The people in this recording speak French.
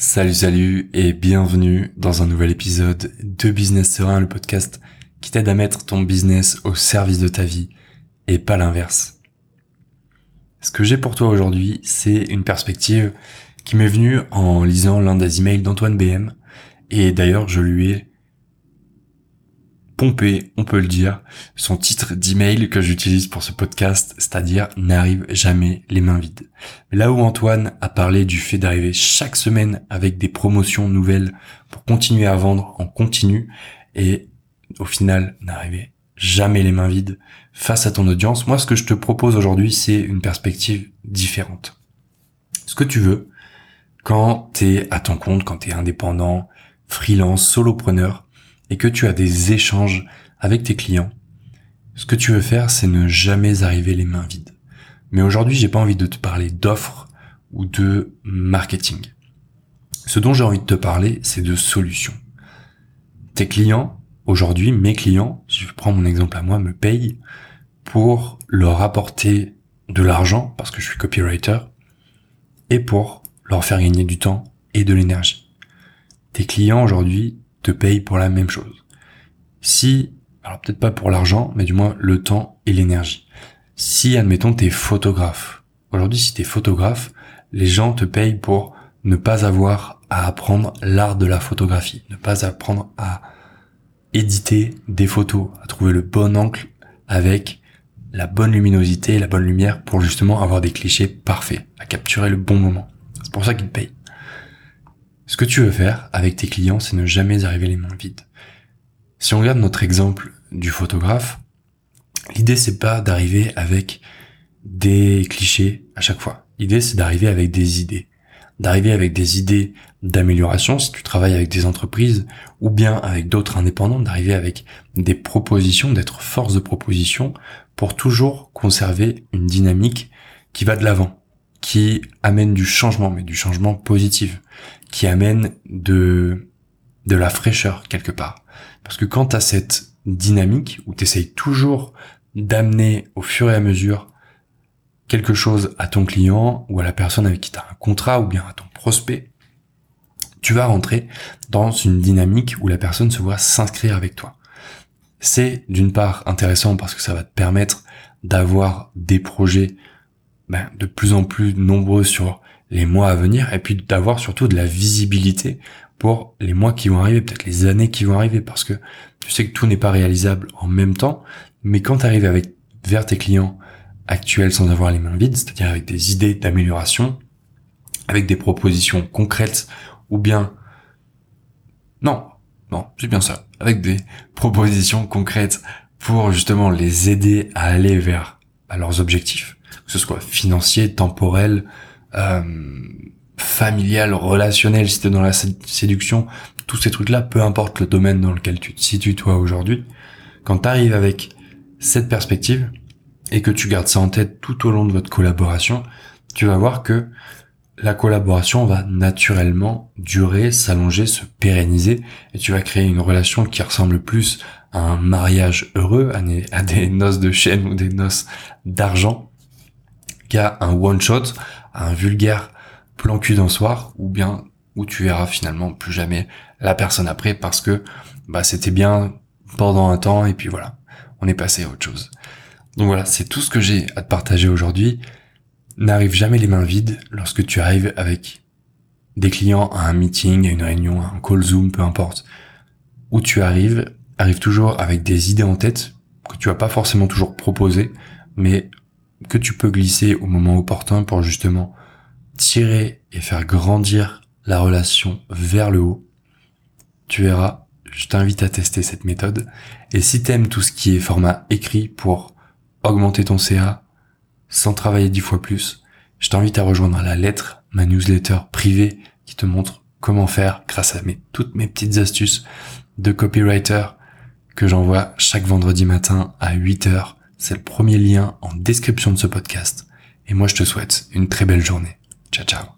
Salut salut et bienvenue dans un nouvel épisode de Business Serein, le podcast qui t'aide à mettre ton business au service de ta vie et pas l'inverse. Ce que j'ai pour toi aujourd'hui, c'est une perspective qui m'est venue en lisant l'un des emails d'Antoine BM et d'ailleurs je lui ai pompé, on peut le dire, son titre d'email que j'utilise pour ce podcast, c'est-à-dire n'arrive jamais les mains vides. Là où Antoine a parlé du fait d'arriver chaque semaine avec des promotions nouvelles pour continuer à vendre en continu et au final n'arriver jamais les mains vides face à ton audience, moi ce que je te propose aujourd'hui c'est une perspective différente. Ce que tu veux quand t'es à ton compte, quand t'es indépendant, freelance, solopreneur, et que tu as des échanges avec tes clients, ce que tu veux faire, c'est ne jamais arriver les mains vides. Mais aujourd'hui, j'ai pas envie de te parler d'offres ou de marketing. Ce dont j'ai envie de te parler, c'est de solutions. Tes clients, aujourd'hui, mes clients, si je prends mon exemple à moi, me payent pour leur apporter de l'argent, parce que je suis copywriter, et pour leur faire gagner du temps et de l'énergie. Tes clients aujourd'hui te paye pour la même chose. Si, alors peut-être pas pour l'argent, mais du moins le temps et l'énergie. Si, admettons, t'es photographe. Aujourd'hui, si t'es photographe, les gens te payent pour ne pas avoir à apprendre l'art de la photographie, ne pas apprendre à éditer des photos, à trouver le bon angle avec la bonne luminosité, la bonne lumière pour justement avoir des clichés parfaits, à capturer le bon moment. C'est pour ça qu'ils te payent. Ce que tu veux faire avec tes clients, c'est ne jamais arriver les mains vides. Si on regarde notre exemple du photographe, l'idée c'est pas d'arriver avec des clichés à chaque fois. L'idée c'est d'arriver avec des idées. D'arriver avec des idées d'amélioration si tu travailles avec des entreprises ou bien avec d'autres indépendants, d'arriver avec des propositions, d'être force de proposition pour toujours conserver une dynamique qui va de l'avant, qui amène du changement, mais du changement positif qui amène de, de la fraîcheur quelque part. Parce que quand tu as cette dynamique où tu essayes toujours d'amener au fur et à mesure quelque chose à ton client ou à la personne avec qui tu as un contrat ou bien à ton prospect, tu vas rentrer dans une dynamique où la personne se voit s'inscrire avec toi. C'est d'une part intéressant parce que ça va te permettre d'avoir des projets ben, de plus en plus nombreux sur les mois à venir et puis d'avoir surtout de la visibilité pour les mois qui vont arriver, peut-être les années qui vont arriver parce que tu sais que tout n'est pas réalisable en même temps, mais quand tu arrives avec vers tes clients actuels sans avoir les mains vides, c'est-à-dire avec des idées d'amélioration, avec des propositions concrètes ou bien non, non, c'est bien ça, avec des propositions concrètes pour justement les aider à aller vers leurs objectifs, que ce soit financier, temporel, euh, familial, relationnel, si t'es dans la séduction, tous ces trucs-là, peu importe le domaine dans lequel tu te situes toi aujourd'hui, quand t'arrives avec cette perspective et que tu gardes ça en tête tout au long de votre collaboration, tu vas voir que la collaboration va naturellement durer, s'allonger, se pérenniser et tu vas créer une relation qui ressemble plus à un mariage heureux, à des noces de chaîne ou des noces d'argent qu'à un one shot un vulgaire plan cul d'un soir, ou bien où tu verras finalement plus jamais la personne après parce que bah c'était bien pendant un temps et puis voilà, on est passé à autre chose. Donc voilà, c'est tout ce que j'ai à te partager aujourd'hui. N'arrive jamais les mains vides lorsque tu arrives avec des clients à un meeting, à une réunion, à un call Zoom, peu importe. Où tu arrives, arrive toujours avec des idées en tête que tu vas pas forcément toujours proposer, mais que tu peux glisser au moment opportun pour justement tirer et faire grandir la relation vers le haut. Tu verras, je t'invite à tester cette méthode. Et si t'aimes tout ce qui est format écrit pour augmenter ton CA sans travailler dix fois plus, je t'invite à rejoindre la lettre, ma newsletter privée qui te montre comment faire grâce à toutes mes petites astuces de copywriter que j'envoie chaque vendredi matin à 8 heures c'est le premier lien en description de ce podcast. Et moi, je te souhaite une très belle journée. Ciao, ciao.